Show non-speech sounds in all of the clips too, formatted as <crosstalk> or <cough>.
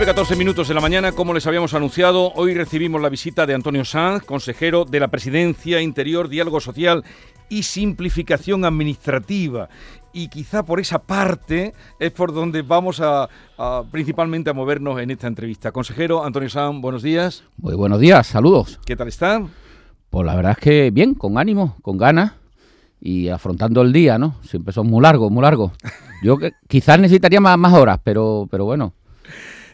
9.14 minutos de la mañana, como les habíamos anunciado, hoy recibimos la visita de Antonio Sanz, consejero de la Presidencia Interior, Diálogo Social y Simplificación Administrativa. Y quizá por esa parte es por donde vamos a, principalmente a movernos en esta entrevista. Consejero Antonio Sanz, buenos días. Muy buenos días, saludos. ¿Qué tal está? Pues la verdad es que bien, con ánimo, con ganas y afrontando el día, ¿no? Siempre son muy largos, muy largos. Yo que, quizás necesitaría más, más horas, pero, pero bueno,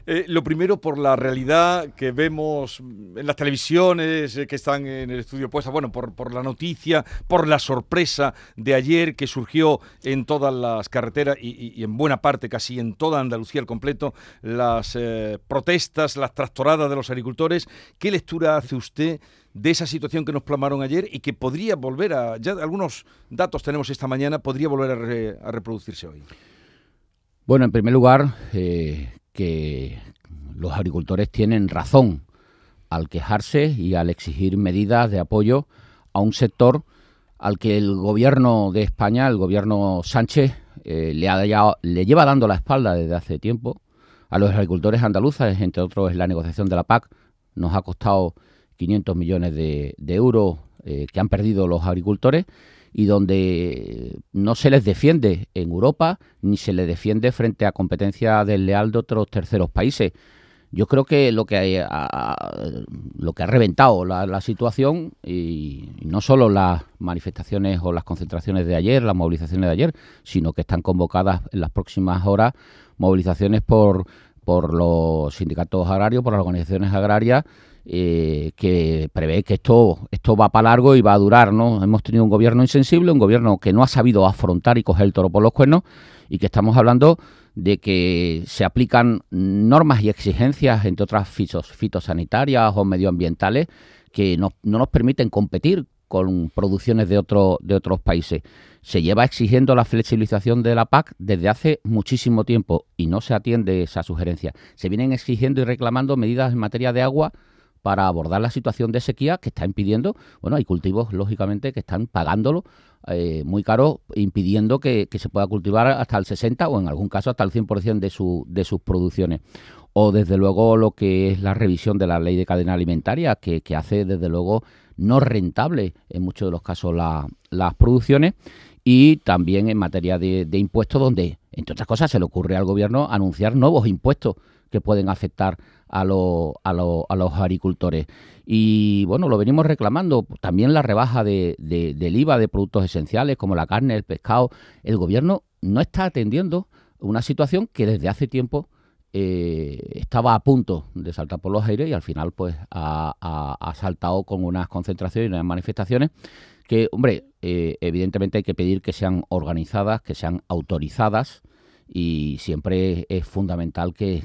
eh, lo primero por la realidad que vemos en las televisiones eh, que están en el estudio puesta, bueno, por, la noticia, por la sorpresa de ayer que surgió en todas las carreteras y, en buena parte, casi en toda Andalucía al completo, las eh, protestas, las tractoradas de los agricultores. ¿Qué lectura hace usted? de esa situación que nos plamaron ayer y que podría volver a, ya algunos datos tenemos esta mañana, podría volver a, reproducirse hoy. Bueno, en primer lugar, que los agricultores tienen razón al quejarse y al exigir medidas de apoyo a un sector al que el gobierno de España, el gobierno Sánchez, eh, le, ha, le lleva dando la espalda desde hace tiempo. A los agricultores andaluces, entre otros, la negociación de la PAC nos ha costado 500 millones de, euros eh, que han perdido los agricultores y donde no se les defiende en Europa ni se les defiende frente a competencia desleal de otros terceros países. Yo creo que lo que ha, lo que ha reventado la, situación y, no solo las manifestaciones o las concentraciones de ayer, las movilizaciones de ayer, sino que están convocadas en las próximas horas movilizaciones por por los sindicatos agrarios, por las organizaciones agrarias eh, que prevé que esto, esto va para largo y va a durar, ¿no? Hemos tenido un gobierno insensible, un gobierno que no ha sabido afrontar y coger el toro por los cuernos y que estamos hablando de que se aplican normas y exigencias, entre otras fitosanitarias o medioambientales, que no, no nos permiten competir con producciones de, otro, de otros países. Se lleva exigiendo la flexibilización de la PAC desde hace muchísimo tiempo y no se atiende esa sugerencia. Se vienen exigiendo y reclamando medidas en materia de agua para abordar la situación de sequía que está impidiendo, bueno, hay cultivos, lógicamente, que están pagándolo eh, muy caro, impidiendo que, se pueda cultivar hasta el 60 o en algún caso hasta el 100% de, su, de sus producciones. O desde luego lo que es la revisión de la ley de cadena alimentaria, que, hace desde luego no rentable en muchos de los casos las producciones y también en materia de, de, impuestos donde, entre otras cosas, se le ocurre al gobierno anunciar nuevos impuestos que pueden afectar a, a, a los agricultores. Y bueno, lo venimos reclamando. También la rebaja de, del IVA de productos esenciales como la carne, el pescado. El gobierno no está atendiendo una situación que desde hace tiempo eh, estaba a punto de saltar por los aires y al final pues ha, saltado con unas concentraciones y unas manifestaciones que, hombre, eh, evidentemente hay que pedir que sean organizadas, que sean autorizadas y siempre es fundamental que,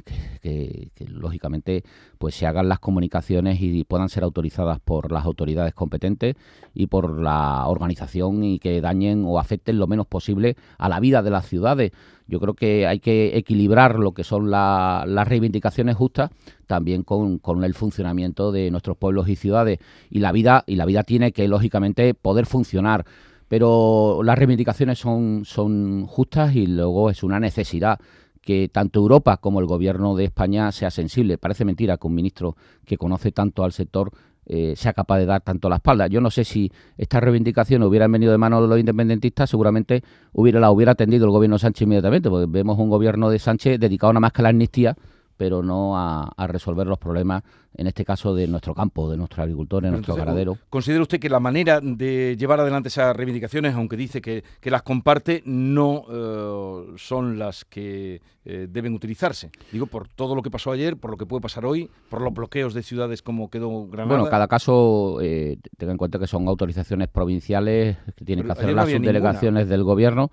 lógicamente pues se hagan las comunicaciones y puedan ser autorizadas por las autoridades competentes y por la organización y que dañen o afecten lo menos posible a la vida de las ciudades. Yo creo que hay que equilibrar lo que son las reivindicaciones justas también con, con, el funcionamiento de nuestros pueblos y ciudades y la vida y la vida tiene que lógicamente poder funcionar pero las reivindicaciones son, son justas y luego es una necesidad que tanto Europa como el gobierno de España sea sensible. Parece mentira que un ministro que conoce tanto al sector eh, sea capaz de dar tanto la espalda. Yo no sé si estas reivindicaciones hubieran venido de manos de los independentistas, seguramente hubiera, la hubiera atendido el gobierno Sánchez inmediatamente, porque vemos un gobierno de Sánchez dedicado nada más que a la amnistía pero no a, resolver los problemas, en este caso, de nuestro campo, de nuestros agricultores, de nuestro ganadero. ¿Considera usted que la manera de llevar adelante esas reivindicaciones, aunque dice que, las comparte, no eh, son las que eh, deben utilizarse? Digo, por todo lo que pasó ayer, por lo que puede pasar hoy, por los bloqueos de ciudades como quedó Granada. Bueno, cada caso, eh, tenga en cuenta que son autorizaciones provinciales que tienen que hacer las subdelegaciones del gobierno.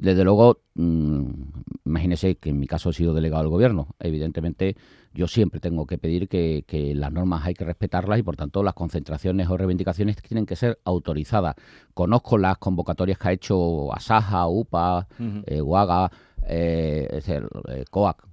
Desde luego, mmm, imagínese que en mi caso he sido delegado del gobierno. Evidentemente, yo siempre tengo que pedir que, las normas hay que respetarlas y, por tanto, las concentraciones o reivindicaciones tienen que ser autorizadas. Conozco las convocatorias que ha hecho Asaja, UPA, eh, UAGA, eh, eh, COAC,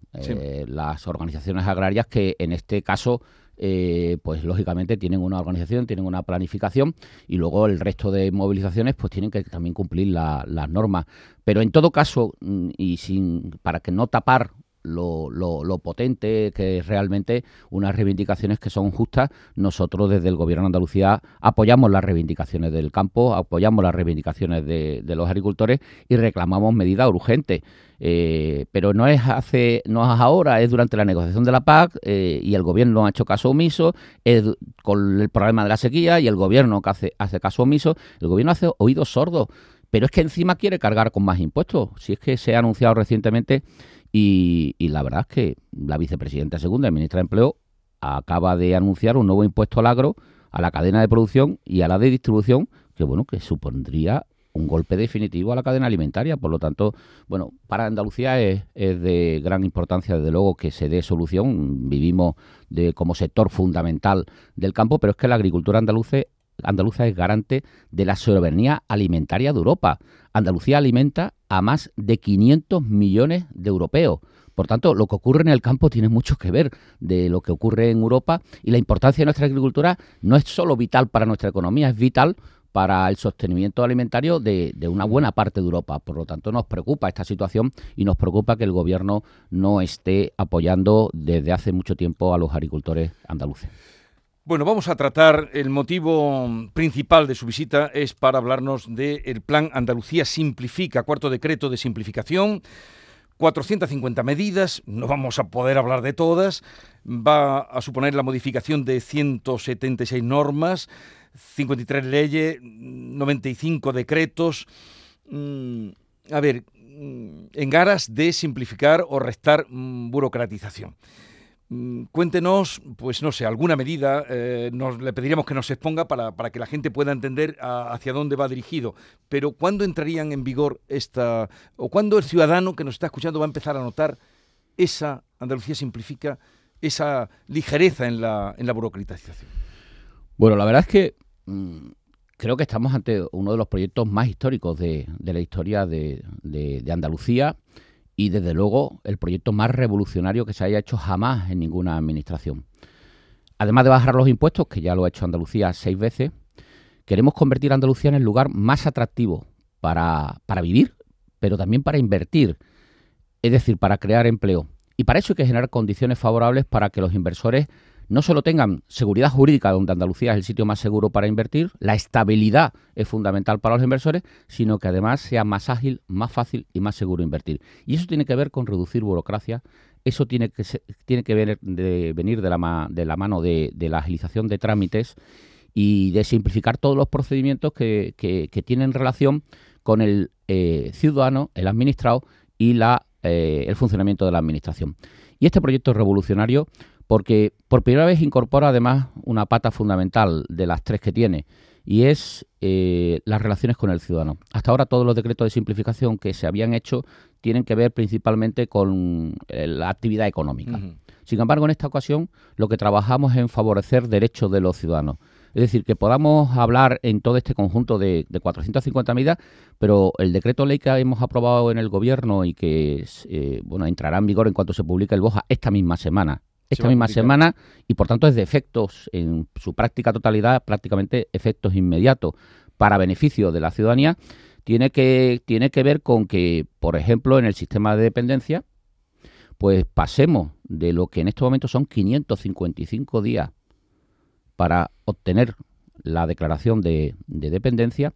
las organizaciones agrarias que en este caso eh, pues lógicamente tienen una organización, tienen una planificación y luego el resto de movilizaciones pues tienen que también cumplir las normas. Pero en todo caso, mm, y sin para que no tapar lo, lo, potente que es realmente unas reivindicaciones que son justas. Nosotros desde el Gobierno de Andalucía apoyamos las reivindicaciones del campo, apoyamos las reivindicaciones de, los agricultores y reclamamos medidas urgentes. Eh, pero no es hace no es ahora, es durante la negociación de la PAC eh, y el gobierno ha hecho caso omiso, es con el problema de la sequía y el gobierno que hace, hace caso omiso, el gobierno hace oídos sordos, pero es que encima quiere cargar con más impuestos. Si es que se ha anunciado recientemente y, la verdad es que la vicepresidenta segunda y ministra de Empleo acaba de anunciar un nuevo impuesto al agro, a la cadena de producción y a la de distribución, que bueno, que supondría un golpe definitivo a la cadena alimentaria. Por lo tanto, bueno, para Andalucía es, de gran importancia, desde luego, que se dé solución. Vivimos de, como sector fundamental del campo, pero es que la agricultura andaluza, andaluza es garante de la soberanía alimentaria de Europa. Andalucía alimenta a más de 500 millones de europeos. Por tanto, lo que ocurre en el campo tiene mucho que ver de lo que ocurre en Europa y la importancia de nuestra agricultura no es solo vital para nuestra economía, es vital para el sostenimiento alimentario de, de, una buena parte de Europa. Por lo tanto, nos preocupa esta situación y nos preocupa que el Gobierno no esté apoyando desde hace mucho tiempo a los agricultores andaluces. Bueno, vamos a tratar, el motivo principal de su visita es para hablarnos del plan Andalucía Simplifica, cuarto decreto de simplificación, 450 medidas, no vamos a poder hablar de todas, va a suponer la modificación de 176 normas, 53 leyes, 95 decretos. Mm, a ver, mm, en aras de simplificar o restar mm, burocratización. Mm, cuéntenos, pues no sé, alguna medida, eh, nos, le pediríamos que nos exponga para, para que la gente pueda entender hacia dónde va dirigido. Pero ¿cuándo entrarían en vigor esta, o cuándo el ciudadano que nos está escuchando va a empezar a notar esa, Andalucía simplifica, esa ligereza en la, en la burocratización? Bueno, la verdad es que mm, creo que estamos ante uno de los proyectos más históricos de, de la historia de, de Andalucía y desde luego el proyecto más revolucionario que se haya hecho jamás en ninguna administración. Además de bajar los impuestos, que ya lo ha hecho Andalucía seis veces, queremos convertir a Andalucía en el lugar más atractivo para, para vivir, pero también para invertir, es decir, para crear empleo. Y para eso hay que generar condiciones favorables para que los inversores no solo tengan seguridad jurídica, donde Andalucía es el sitio más seguro para invertir, la estabilidad es fundamental para los inversores, sino que además sea más ágil, más fácil y más seguro invertir. Y eso tiene que ver con reducir burocracia, eso tiene que, tiene que venir de, venir de, la, mano de, la agilización de trámites y de simplificar todos los procedimientos que, tienen relación con el eh, ciudadano, el administrado y la, eh, el funcionamiento de la administración. Y este proyecto revolucionario porque por primera vez incorpora además una pata fundamental de las tres que tiene, y es eh, las relaciones con el ciudadano. Hasta ahora todos los decretos de simplificación que se habían hecho tienen que ver principalmente con eh, la actividad económica. Sin embargo, en esta ocasión lo que trabajamos es en favorecer derechos de los ciudadanos. Es decir, que podamos hablar en todo este conjunto de, de 450 medidas, pero el decreto ley que hemos aprobado en el Gobierno y que eh, bueno entrará en vigor en cuanto se publique el BOJA esta misma semana, esta misma semana y por tanto es de efectos en su práctica totalidad, prácticamente efectos inmediatos. Para beneficio de la ciudadanía, tiene que, tiene que ver con que, por ejemplo, en el sistema de dependencia, pues pasemos de lo que en estos momentos son 555 días para obtener la declaración de, dependencia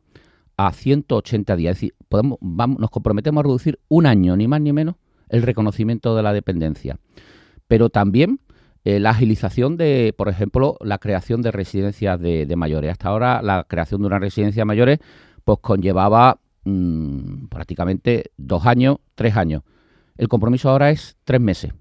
a 180 días. Es decir, podemos, vamos, nos comprometemos a reducir un año, ni más ni menos, el reconocimiento de la dependencia pero también eh, la agilización de, por ejemplo, la creación de residencias de, mayores. Hasta ahora la creación de una residencia de mayores pues conllevaba mm, prácticamente dos años, tres años. El compromiso ahora es tres meses.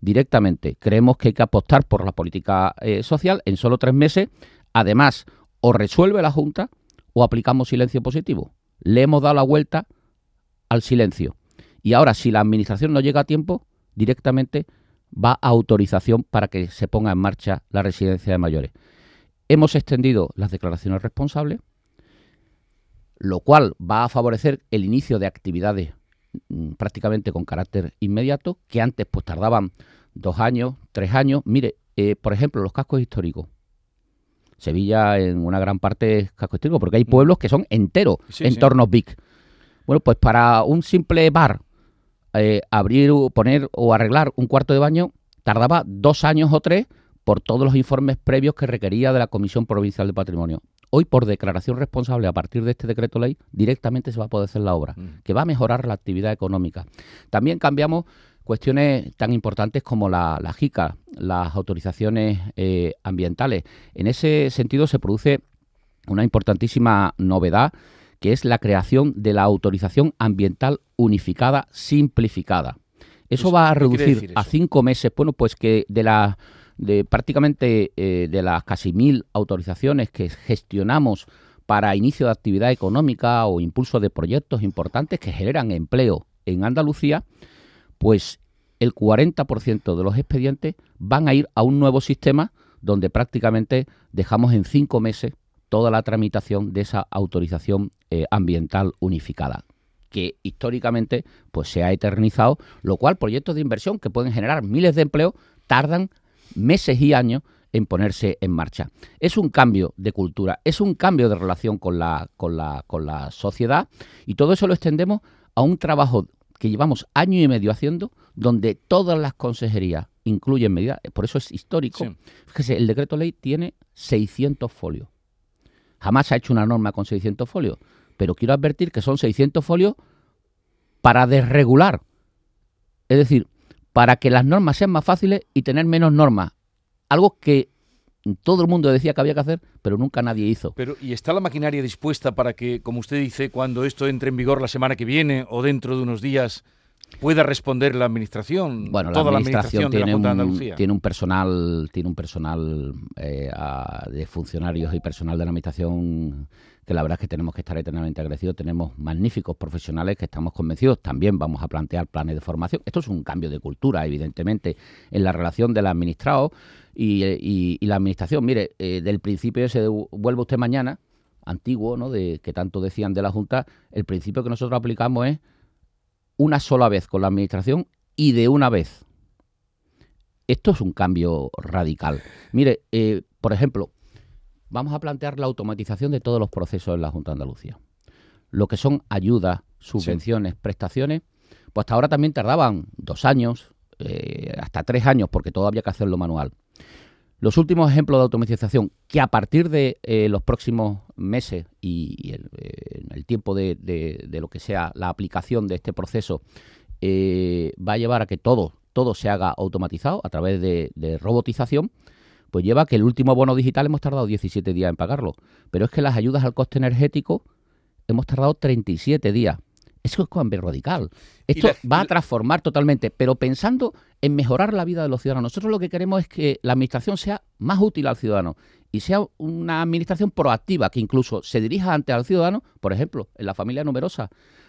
Directamente. Creemos que hay que apostar por la política eh, social en solo tres meses. Además, o resuelve la Junta o aplicamos silencio positivo. Le hemos dado la vuelta al silencio. Y ahora, si la Administración no llega a tiempo, directamente va a autorización para que se ponga en marcha la residencia de mayores. Hemos extendido las declaraciones responsables, lo cual va a favorecer el inicio de actividades mm, prácticamente con carácter inmediato, que antes pues tardaban dos años, tres años. Mire, eh, por ejemplo, los cascos históricos. Sevilla en una gran parte es casco histórico, porque hay mm. pueblos que son enteros, entornos big. Bueno, pues para un simple bar eh, abrir, poner o arreglar un cuarto de baño tardaba dos años o tres por todos los informes previos que requería de la Comisión Provincial de Patrimonio. Hoy, por declaración responsable, a partir de este decreto ley, directamente se va a poder hacer la obra, mm. que va a mejorar la actividad económica. También cambiamos cuestiones tan importantes como la, la JICA, las autorizaciones eh, ambientales. En ese sentido se produce una importantísima novedad que es la creación de la autorización ambiental unificada simplificada. Eso va a reducir a cinco meses, bueno, pues que de la de prácticamente eh, de las casi mil autorizaciones que gestionamos para inicio de actividad económica o impulso de proyectos importantes que generan empleo en Andalucía, pues el 40% de los expedientes van a ir a un nuevo sistema donde prácticamente dejamos en cinco meses toda la tramitación de esa autorización eh, ambiental unificada que históricamente pues se ha eternizado, lo cual proyectos de inversión que pueden generar miles de empleos tardan meses y años en ponerse en marcha. Es un cambio de cultura, es un cambio de relación con la, con la, con la sociedad y todo eso lo extendemos a un trabajo que llevamos año y medio haciendo, donde todas las consejerías incluyen medidas, por eso es histórico. Fíjese, el decreto ley tiene 600 folios. Jamás se ha hecho una norma con 600 folios, pero quiero advertir que son 600 folios para desregular. Es decir, para que las normas sean más fáciles y tener menos normas. Algo que todo el mundo decía que había que hacer, pero nunca nadie hizo. Pero ¿y está la maquinaria dispuesta para que, como usted dice, cuando esto entre en vigor la semana que viene o dentro de unos días, pueda responder la administración? Bueno, la administración, tiene, un, tiene un personal, tiene un personal eh, de funcionarios y personal de la administración que la verdad es que tenemos que estar eternamente agradecidos. Tenemos magníficos profesionales que estamos convencidos. También vamos a plantear planes de formación. Esto es un cambio de cultura, evidentemente, en la relación del administrado y, la administración. Mire, eh, del principio se vuelve usted mañana, antiguo, ¿no? De que tanto decían de la Junta, el principio que nosotros aplicamos es una sola vez con la administración y de una vez. Esto es un cambio radical. Mire, eh, por ejemplo, vamos a plantear la automatización de todos los procesos en la Junta de Andalucía. Lo que son ayudas, subvenciones, prestaciones, pues hasta ahora también tardaban dos años, eh, hasta tres años, porque todo había que hacerlo manual. Los últimos ejemplos de automatización que a partir de eh, los próximos meses y, el, eh, el, tiempo de, lo que sea la aplicación de este proceso va a llevar a que todo, todo se haga automatizado a través de robotización, pues lleva que el último bono digital hemos tardado 17 días en pagarlo. Pero es que las ayudas al coste energético hemos tardado 37 días. Eso es cambio radical. Esto va a transformar totalmente, pero pensando en mejorar la vida de los ciudadanos. Nosotros lo que queremos es que la administración sea más útil al ciudadano y sea una administración proactiva que incluso se dirija ante al ciudadano, por ejemplo, en la familia numerosa.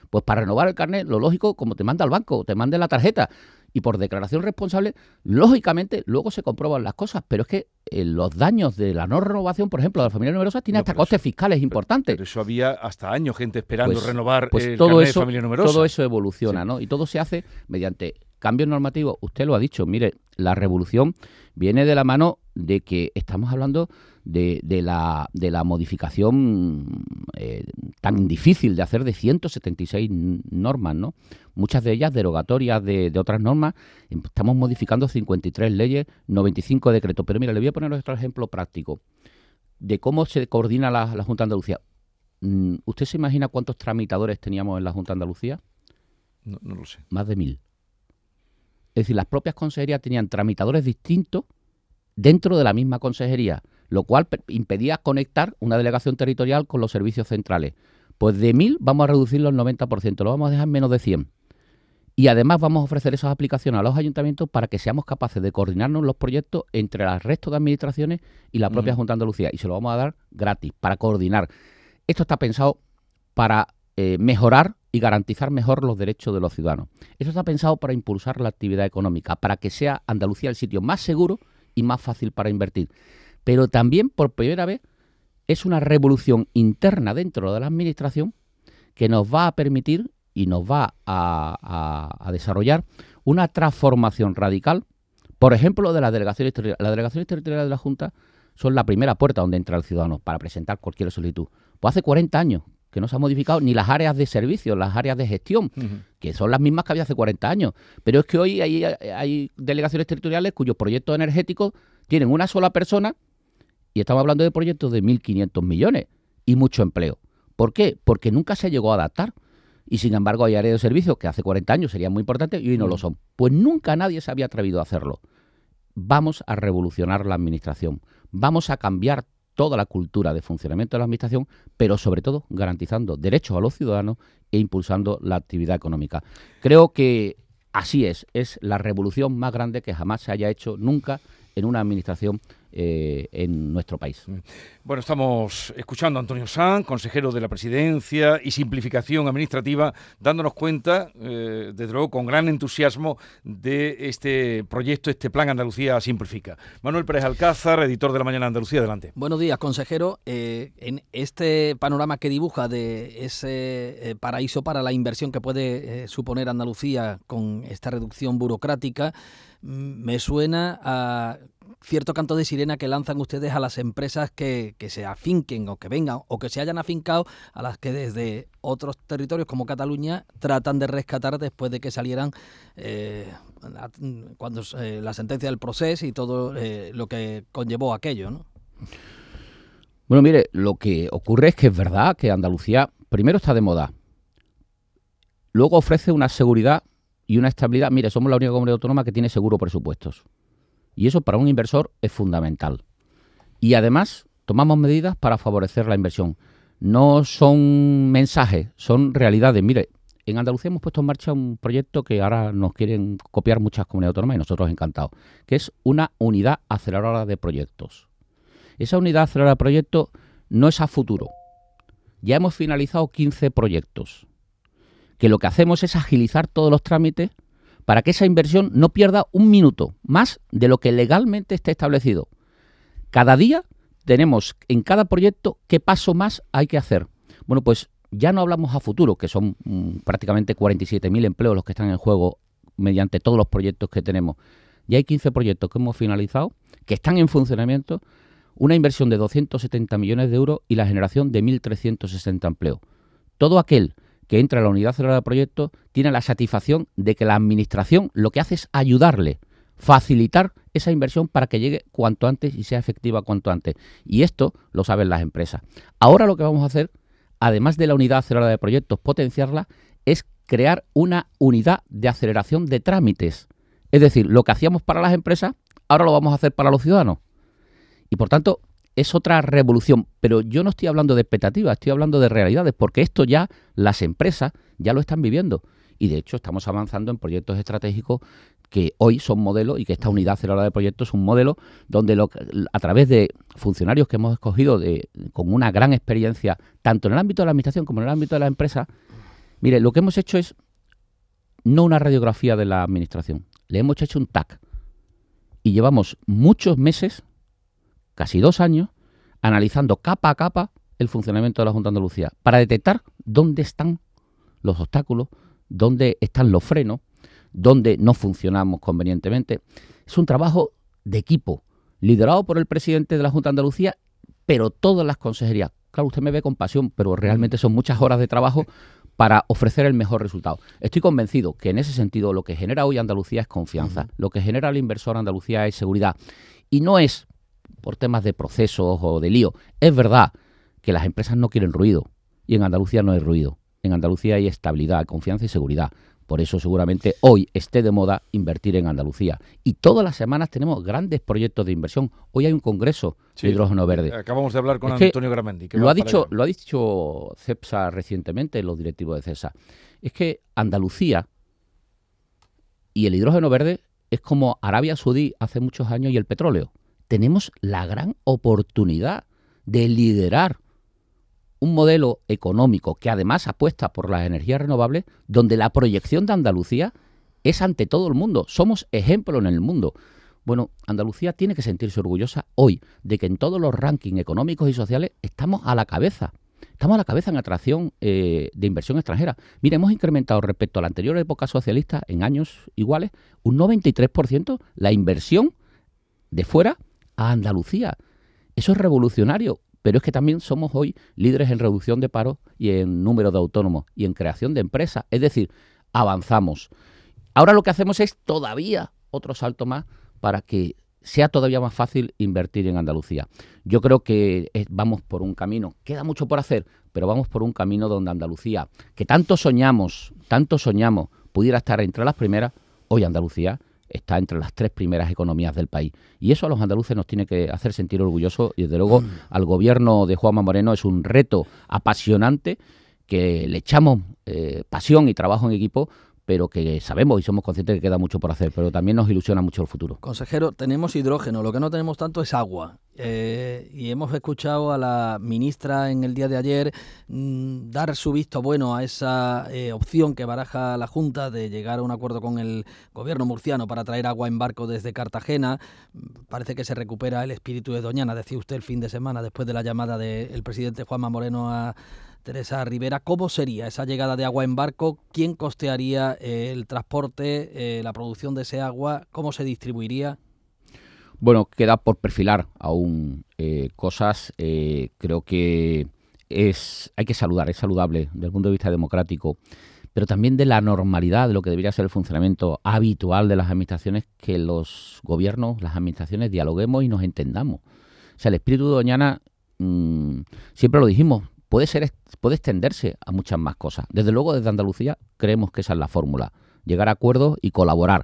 Pues para renovar el carnet, lo lógico, como te manda el banco, te mande la tarjeta y por declaración responsable, lógicamente luego se comprueban las cosas, pero es que eh, los daños de la no renovación, por ejemplo, de la familia numerosa, tiene hasta costes fiscales importantes. Pero eso había hasta años gente esperando pues, renovar pues el todo eso, de familia numerosa. Todo eso evoluciona, ¿no? Y todo se hace mediante cambios normativos. Usted lo ha dicho, mire, la revolución viene de la mano de que estamos hablando de, la, de la modificación eh, tan difícil de hacer de 176 normas, ¿no? Muchas de ellas derogatorias de, otras normas. Estamos modificando 53 leyes, 95 decretos. Pero mira, le voy a poner otro ejemplo práctico de cómo se coordina la, Junta de Andalucía. Mm, ¿Usted se imagina cuántos tramitadores teníamos en la Junta de Andalucía? No, no lo sé. Más de mil. Es decir, las propias consejerías tenían tramitadores distintos dentro de la misma consejería lo cual impedía conectar una delegación territorial con los servicios centrales. Pues de 1.000 vamos a reducirlo al 90%, lo vamos a dejar en menos de 100. Y además vamos a ofrecer esas aplicaciones a los ayuntamientos para que seamos capaces de coordinarnos los proyectos entre el resto de administraciones y la propia Junta de Andalucía. Y se lo vamos a dar gratis, para coordinar. Esto está pensado para eh, mejorar y garantizar mejor los derechos de los ciudadanos. Esto está pensado para impulsar la actividad económica, para que sea Andalucía el sitio más seguro y más fácil para invertir pero también por primera vez es una revolución interna dentro de la administración que nos va a permitir y nos va a, desarrollar una transformación radical. Por ejemplo, de las delegaciones territoriales. Las delegaciones territoriales de la Junta son la primera puerta donde entra el ciudadano para presentar cualquier solicitud. Pues hace 40 años que no se han modificado ni las áreas de servicio, las áreas de gestión, que son las mismas que había hace 40 años. Pero es que hoy hay, hay delegaciones territoriales cuyos proyectos energéticos tienen una sola persona y estamos hablando de proyectos de 1.500 millones y mucho empleo. ¿Por qué? Porque nunca se llegó a adaptar. Y sin embargo hay áreas de servicio que hace 40 años serían muy importantes y hoy no lo son. Pues nunca nadie se había atrevido a hacerlo. Vamos a revolucionar la administración. Vamos a cambiar toda la cultura de funcionamiento de la Administración, pero sobre todo garantizando derechos a los ciudadanos e impulsando la actividad económica. Creo que así es, es la revolución más grande que jamás se haya hecho nunca en una Administración eh, en nuestro país. Mm. Bueno, estamos escuchando a Antonio Sanz, consejero de la Presidencia y Simplificación Administrativa, dándonos cuenta, eh, desde luego, con gran entusiasmo de este proyecto, este Plan Andalucía Simplifica. Manuel Pérez Alcázar, editor de La Mañana Andalucía, adelante. Buenos días, consejero. Eh, en este panorama que dibuja de ese paraíso para la inversión que puede suponer Andalucía con esta reducción burocrática, mm, me suena a cierto canto de sirena que lanzan ustedes a las empresas que, se afinquen o que vengan o que se hayan afincado a las que desde otros territorios como Cataluña tratan de rescatar después de que salieran eh, cuando eh, la sentencia del proceso y todo eh, lo que conllevó aquello, ¿no? Bueno, mire, lo que ocurre es que es verdad que Andalucía primero está de moda, luego ofrece una seguridad y una estabilidad. Mire, somos la única comunidad autónoma que tiene seguro presupuestos. Y eso para un inversor es fundamental. Y además tomamos medidas para favorecer la inversión. No son mensajes, son realidades. Mire, en Andalucía hemos puesto en marcha un proyecto que ahora nos quieren copiar muchas comunidades autónomas y nosotros encantados, que es una unidad aceleradora de proyectos. Esa unidad aceleradora de proyectos no es a futuro. Ya hemos finalizado 15 proyectos, que lo que hacemos es agilizar todos los trámites para que esa inversión no pierda un minuto más de lo que legalmente esté establecido. Cada día tenemos en cada proyecto qué paso más hay que hacer. Bueno, pues ya no hablamos a futuro, que son mm, prácticamente 47.000 empleos los que están en juego mediante todos los proyectos que tenemos. Ya hay 15 proyectos que hemos finalizado, que están en funcionamiento, una inversión de 270 millones de euros y la generación de 1.360 empleos. Todo aquel que entra a la unidad celular de proyecto tiene la satisfacción de que la administración lo que hace es ayudarle, facilitar esa inversión para que llegue cuanto antes y sea efectiva cuanto antes. Y esto lo saben las empresas. Ahora lo que vamos a hacer, además de la unidad acelerada de proyectos, potenciarla, es crear una unidad de aceleración de trámites. Es decir, lo que hacíamos para las empresas, ahora lo vamos a hacer para los ciudadanos. Y por tanto, es otra revolución, pero yo no estoy hablando de expectativas, estoy hablando de realidades, porque esto ya las empresas ya lo están viviendo. Y de hecho estamos avanzando en proyectos estratégicos que hoy son modelos y que esta unidad acelerada de proyectos es un modelo donde lo, a través de funcionarios que hemos escogido de, con una gran experiencia, tanto en el ámbito de la administración como en el ámbito de la empresa, mire, lo que hemos hecho es no una radiografía de la administración, le hemos hecho un TAC. Y llevamos muchos meses casi dos años analizando capa a capa el funcionamiento de la Junta de Andalucía para detectar dónde están los obstáculos, dónde están los frenos, dónde no funcionamos convenientemente. Es un trabajo de equipo, liderado por el presidente de la Junta de Andalucía, pero todas las consejerías. Claro, usted me ve con pasión, pero realmente son muchas horas de trabajo para ofrecer el mejor resultado. Estoy convencido que en ese sentido lo que genera hoy Andalucía es confianza, lo que genera el inversor Andalucía es seguridad. Y no es por temas de procesos o de lío. Es verdad que las empresas no quieren ruido y en Andalucía no hay ruido. En Andalucía hay estabilidad, confianza y seguridad. Por eso seguramente hoy esté de moda invertir en Andalucía. Y todas las semanas tenemos grandes proyectos de inversión. Hoy hay un congreso de hidrógeno verde. Acabamos de hablar con Antonio Gramendi. Lo ha, dicho, lo ha dicho CEPSA recientemente, los directivos de CESA. Es que Andalucía y el hidrógeno verde es como Arabia Saudí hace muchos años y el petróleo tenemos la gran oportunidad de liderar un modelo económico que además apuesta por las energías renovables, donde la proyección de Andalucía es ante todo el mundo. Somos ejemplo en el mundo. Bueno, Andalucía tiene que sentirse orgullosa hoy de que en todos los rankings económicos y sociales estamos a la cabeza. Estamos a la cabeza en atracción eh, de inversión extranjera. Mire, hemos incrementado respecto a la anterior época socialista en años iguales un 93% la inversión de fuera a Andalucía. Eso es revolucionario pero es que también somos hoy líderes en reducción de paro y en número de autónomos y en creación de empresas. Es decir, avanzamos. Ahora lo que hacemos es todavía otro salto más para que sea todavía más fácil invertir en Andalucía. Yo creo que vamos por un camino, queda mucho por hacer, pero vamos por un camino donde Andalucía, que tanto soñamos, tanto soñamos, pudiera estar entre las primeras, hoy Andalucía está entre las tres primeras economías del país. Y eso a los andaluces nos tiene que hacer sentir orgullosos y desde luego mm. al gobierno de Juanma Moreno es un reto apasionante que le echamos eh, pasión y trabajo en equipo pero que sabemos y somos conscientes que queda mucho por hacer, pero también nos ilusiona mucho el futuro. Consejero, tenemos hidrógeno, lo que no tenemos tanto es agua. Eh, y hemos escuchado a la ministra en el día de ayer mm, dar su visto bueno a esa eh, opción que baraja la Junta de llegar a un acuerdo con el gobierno murciano para traer agua en barco desde Cartagena. Parece que se recupera el espíritu de Doñana, decía usted el fin de semana, después de la llamada del presidente Juanma Moreno a Teresa Rivera, ¿cómo sería esa llegada de agua en barco? ¿Quién costearía eh, el transporte, eh, la producción de ese agua? ¿Cómo se distribuiría? Bueno, queda por perfilar aún eh, cosas. creo que es hay que saludar, es saludable desde el punto de vista democrático, pero también de la normalidad de lo que debería ser el funcionamiento habitual de las administraciones, que los gobiernos, las administraciones dialoguemos y nos entendamos. O sea, el espíritu de Doñana, mm, siempre lo dijimos, puede, ser, puede extenderse a muchas más cosas. Desde luego, desde Andalucía creemos que esa es la fórmula, llegar a acuerdos y colaborar.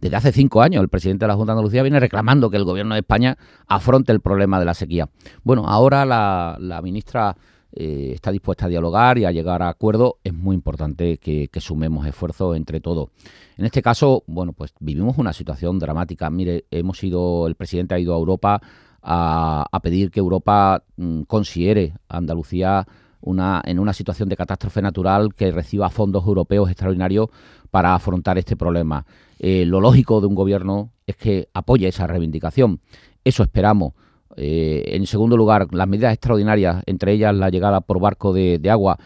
Desde hace cinco años el presidente de la Junta de Andalucía viene reclamando que el gobierno de España afronte el problema de la sequía. Bueno, ahora la, ministra eh, está dispuesta a dialogar y a llegar a acuerdos. Es muy importante que, sumemos esfuerzos entre todos. En este caso, bueno, pues vivimos una situación dramática. Mire, hemos ido, el presidente ha ido a Europa a, pedir que Europa mm, considere a Andalucía una, en una situación de catástrofe natural que reciba fondos europeos extraordinarios para afrontar este problema. Eh, lo lógico de un gobierno es que apoye esa reivindicación. Eso esperamos. Eh, en segundo lugar, las medidas extraordinarias, entre ellas la llegada por barco de, agua,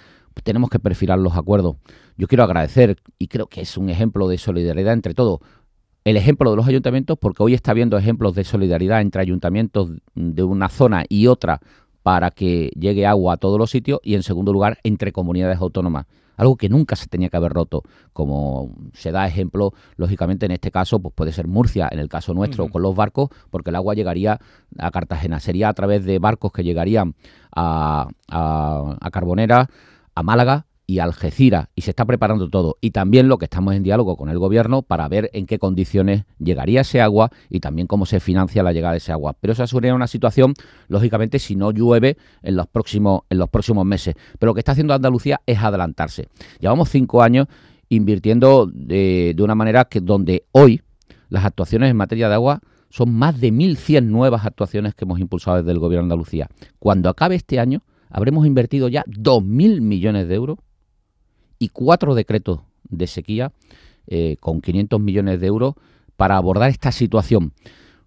tenemos que perfilar los acuerdos. Yo quiero agradecer, y creo que es un ejemplo de solidaridad entre todos, el ejemplo de los ayuntamientos, porque hoy está habiendo ejemplos de solidaridad entre ayuntamientos de una zona y otra para que llegue agua a todos los sitios, y en segundo lugar, entre comunidades autónomas. Algo que nunca se tenía que haber roto, como se da ejemplo, lógicamente en este caso, pues puede ser Murcia, en el caso nuestro, con los barcos, porque el agua llegaría a Cartagena. Sería a través de barcos que llegarían a, a, a Carbonera, a Málaga y Algeciras y se está preparando todo. Y también lo que estamos en diálogo con el gobierno para ver en qué condiciones llegaría ese agua y también cómo se financia la llegada de ese agua. Pero esa sería una situación, lógicamente, si no llueve en los próximos, en los próximos meses. Pero lo que está haciendo Andalucía es adelantarse. Llevamos cinco años invirtiendo de, de una manera que donde hoy las actuaciones en materia de agua son más de 1.100 nuevas actuaciones que hemos impulsado desde el gobierno de Andalucía. Cuando acabe este año, habremos invertido ya 2.000 millones de euros y cuatro decretos de sequía eh, con 500 millones de euros para abordar esta situación.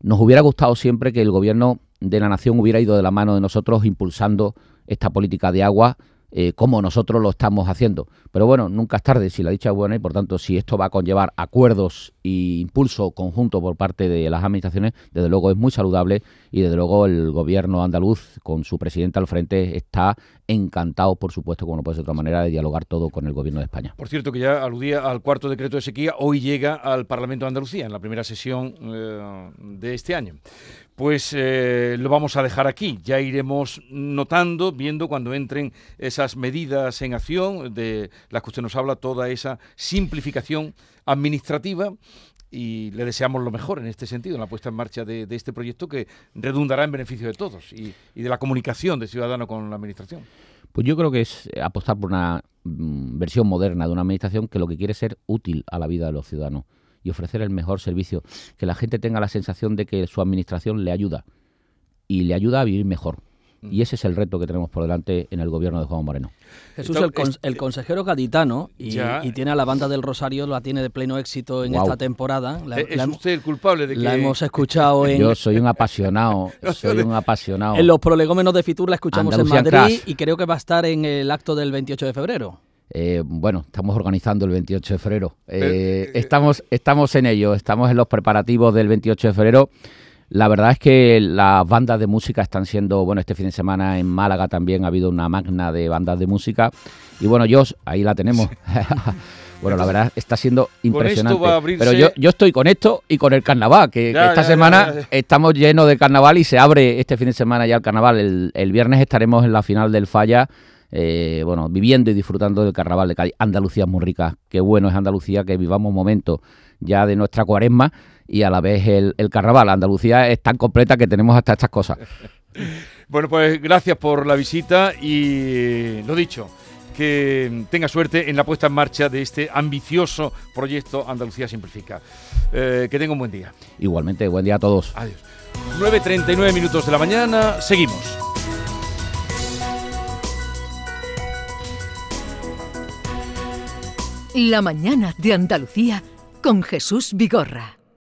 Nos hubiera gustado siempre que el gobierno de la nación hubiera ido de la mano de nosotros impulsando esta política de agua eh, como nosotros lo estamos haciendo. Pero bueno, nunca es tarde si la dicha es buena y por tanto si esto va a conllevar acuerdos e impulso conjunto por parte de las administraciones, desde luego es muy saludable y desde luego el gobierno andaluz con su presidente al frente está encantado, por supuesto, como no puede ser de otra manera, de dialogar todo con el gobierno de España. Por cierto, que ya aludía al cuarto decreto de sequía, hoy llega al Parlamento de Andalucía en la primera sesión eh, de este año pues eh, lo vamos a dejar aquí. Ya iremos notando, viendo cuando entren esas medidas en acción de las que usted nos habla, toda esa simplificación administrativa y le deseamos lo mejor en este sentido, en la puesta en marcha de, este proyecto que redundará en beneficio de todos y, de la comunicación de ciudadano con la administración. Pues yo creo que es apostar por una mm, versión moderna de una administración que lo que quiere es ser útil a la vida de los ciudadanos y ofrecer el mejor servicio, que la gente tenga la sensación de que su administración le ayuda y le ayuda a vivir mejor. Y ese es el reto que tenemos por delante en el gobierno de Juan Moreno. Jesús, el, consejero gaditano, y, tiene a la banda del Rosario, la tiene de pleno éxito en esta temporada. La, ¿Es usted el culpable de que...? La hemos escuchado en... <laughs> Yo soy un apasionado, <laughs> soy un apasionado. En los prolegómenos de Fitur la escuchamos en Madrid y creo que va a estar en el acto del 28 de febrero. Eh, bueno, estamos organizando el 28 de febrero. Eh, estamos, estamos en ello, estamos en los preparativos del 28 de febrero. La verdad es que las bandas de música están siendo, bueno, este fin de semana en Málaga también ha habido una magna de bandas de música. Y bueno, yo, ahí la tenemos. <laughs> bueno, la verdad está siendo impresionante. Pero yo, yo estoy con esto y con el carnaval, que, esta semana estamos llenos de carnaval y se abre este fin de semana ya el carnaval. El, el viernes estaremos en la final del Falla. Eh, bueno, viviendo y disfrutando del carnaval de Cádiz. Andalucía es muy rica, qué bueno es Andalucía que vivamos momentos ya de nuestra cuaresma y a la vez el, el carnaval. Andalucía es tan completa que tenemos hasta estas cosas. <laughs> bueno, pues gracias por la visita y lo dicho, que tenga suerte en la puesta en marcha de este ambicioso proyecto Andalucía Simplifica. Eh, que tenga un buen día. Igualmente, buen día a todos. Adiós. 9.39 minutos de la mañana, seguimos. La mañana de Andalucía con Jesús Vigorra.